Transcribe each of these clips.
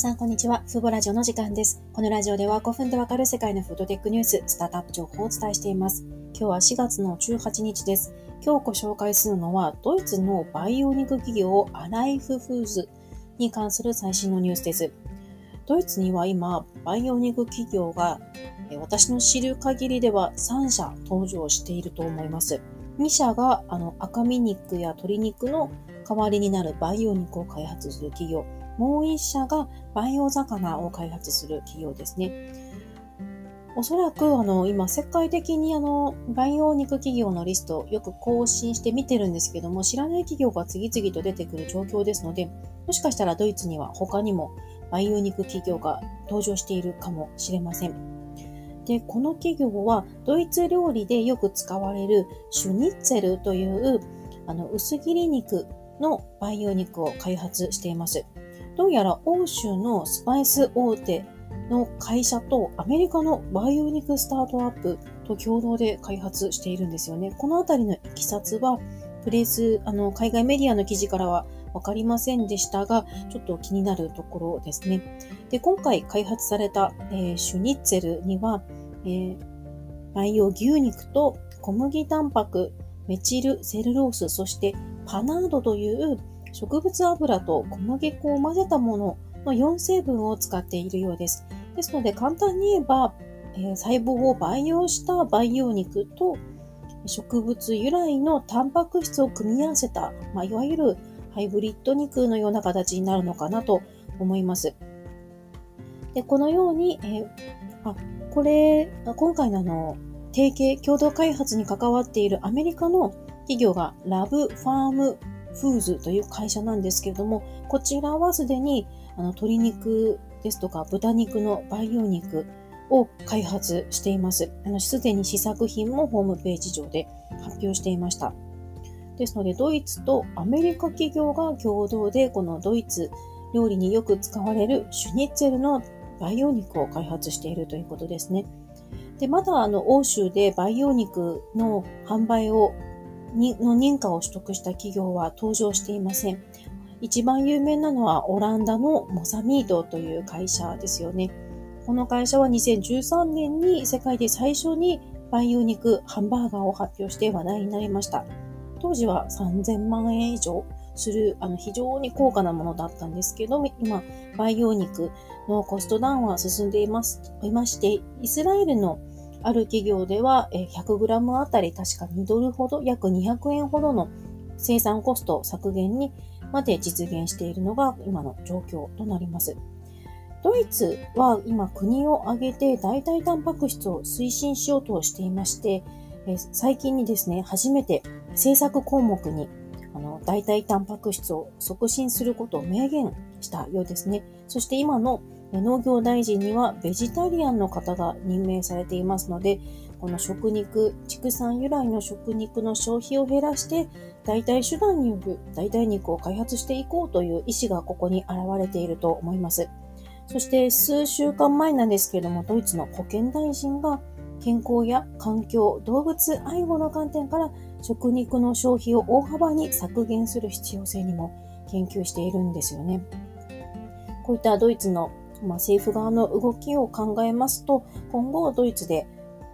さん、こんにちは。フーボラジオの時間です。このラジオでは5分でわかる世界のフードテックニュース、スタートアップ情報をお伝えしています。今日は4月の18日です。今日ご紹介するのは、ドイツのバイオ肉企業アライフフーズに関する最新のニュースです。ドイツには今、バイオ肉企業が、私の知る限りでは3社登場していると思います。2社があの赤身肉や鶏肉の代わりになる培養肉を開発する企業。もう1社が培養魚を開発する企業ですね。おそらく、あの、今、世界的に、あの、培養肉企業のリストよく更新して見てるんですけども、知らない企業が次々と出てくる状況ですので、もしかしたらドイツには他にも培養肉企業が登場しているかもしれません。で、この企業は、ドイツ料理でよく使われるシュニッツェルという、あの、薄切り肉の培養肉を開発しています。どうやら欧州のスパイス大手の会社とアメリカのバイオニクスタートアップと共同で開発しているんですよね。このあたりのいきさつは、プレス、あの、海外メディアの記事からはわかりませんでしたが、ちょっと気になるところですね。で、今回開発された、えー、シュニッツェルには、えー、培養牛肉と小麦タンパク、メチルセルロース、そしてパナードという植物油と小麦粉を混ぜたものの4成分を使っているようです。ですので簡単に言えば、えー、細胞を培養した培養肉と植物由来のタンパク質を組み合わせた、まあ、いわゆるハイブリッド肉のような形になるのかなと思います。でこのように、えー、あこれ、今回のあの、提携、共同開発に関わっているアメリカの企業がラブファームフーズという会社なんですけれども、こちらはすでにあの鶏肉ですとか豚肉の培養肉を開発しています。すでに試作品もホームページ上で発表していました。ですので、ドイツとアメリカ企業が共同でこのドイツ料理によく使われるシュニッツェルの培養肉を開発しているということですね。で、まだあの欧州で培養肉の販売をの認可を取得した企業は登場していません。一番有名なのはオランダのモサミードという会社ですよね。この会社は2013年に世界で最初に培養肉ハンバーガーを発表して話題になりました。当時は3000万円以上するあの非常に高価なものだったんですけど、今、培養肉のコストダウンは進んでいますいまして、イスラエルのある企業では 100g あたり確か2ドルほど、約200円ほどの生産コスト削減にまで実現しているのが今の状況となります。ドイツは今国を挙げて代替タンパク質を推進しようとしていまして、最近にですね、初めて政策項目にあの代替タンパク質を促進することを明言したようですね。そして今の農業大臣にはベジタリアンの方が任命されていますので、この食肉、畜産由来の食肉の消費を減らして、代替手段による代替肉を開発していこうという意思がここに現れていると思います。そして数週間前なんですけれども、ドイツの保健大臣が健康や環境、動物愛護の観点から食肉の消費を大幅に削減する必要性にも研究しているんですよね。こういったドイツのまあ、政府側の動きを考えますと、今後ドイツで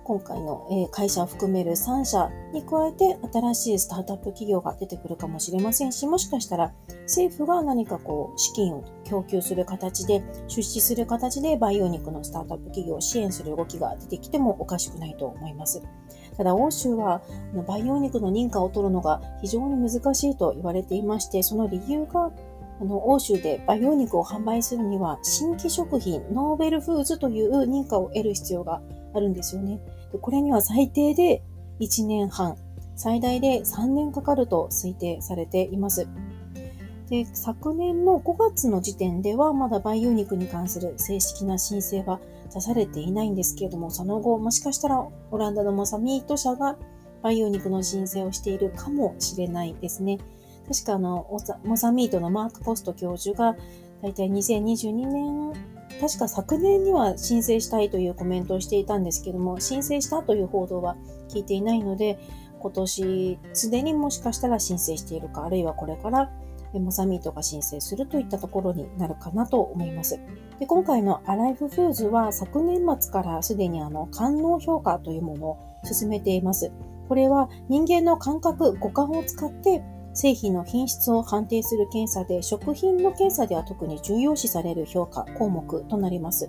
今回の会社を含める3社に加えて新しいスタートアップ企業が出てくるかもしれませんし、もしかしたら政府が何かこう資金を供給する形で、出資する形で培養肉のスタートアップ企業を支援する動きが出てきてもおかしくないと思います。ただ欧州は培養肉の認可を取るのが非常に難しいと言われていまして、その理由があの、欧州で培養肉を販売するには、新規食品、ノーベルフーズという認可を得る必要があるんですよね。でこれには最低で1年半、最大で3年かかると推定されています。で昨年の5月の時点ではまだ培養肉に関する正式な申請は出されていないんですけれども、その後、もしかしたらオランダのモサミート社が培養肉の申請をしているかもしれないですね。確かあの、モザミートのマーク・ポスト教授が、だいたい2022年、確か昨年には申請したいというコメントをしていたんですけども、申請したという報道は聞いていないので、今年すでにもしかしたら申請しているか、あるいはこれからモサミートが申請するといったところになるかなと思います。で今回のアライフフーズは昨年末からすでにあの、官能評価というものを進めています。これは人間の感覚、五感を使って製品の品質を判定する検査で、食品の検査では特に重要視される評価項目となります。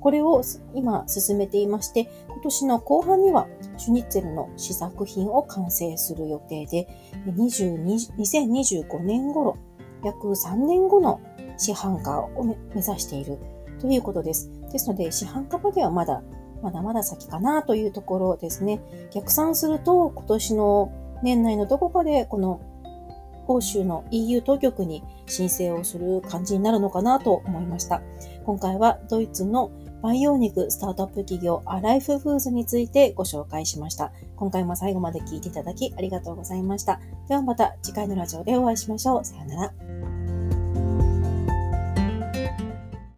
これを今進めていまして、今年の後半にはシュニッツェルの試作品を完成する予定で、2025年頃、約3年後の市販化を目指しているということです。ですので、市販化まではまだ、まだまだ先かなというところですね。逆算すると、今年の年内のどこかでこの欧州の EU 当局に申請をする感じになるのかなと思いました。今回はドイツの培養肉スタートアップ企業アライフフーズについてご紹介しました。今回も最後まで聞いていただきありがとうございました。ではまた次回のラジオでお会いしましょう。さようなら。